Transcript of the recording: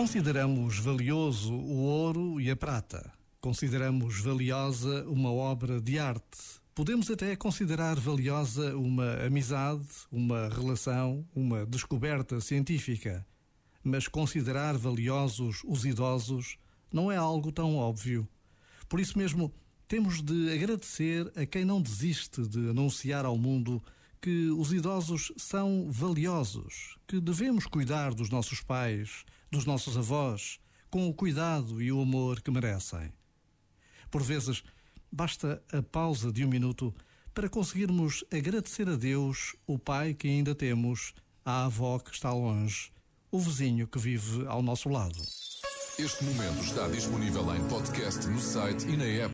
Consideramos valioso o ouro e a prata. Consideramos valiosa uma obra de arte. Podemos até considerar valiosa uma amizade, uma relação, uma descoberta científica. Mas considerar valiosos os idosos não é algo tão óbvio. Por isso mesmo, temos de agradecer a quem não desiste de anunciar ao mundo que os idosos são valiosos, que devemos cuidar dos nossos pais, dos nossos avós, com o cuidado e o amor que merecem. Por vezes, basta a pausa de um minuto para conseguirmos agradecer a Deus o pai que ainda temos, a avó que está longe, o vizinho que vive ao nosso lado. Este momento está disponível em podcast no site e na app.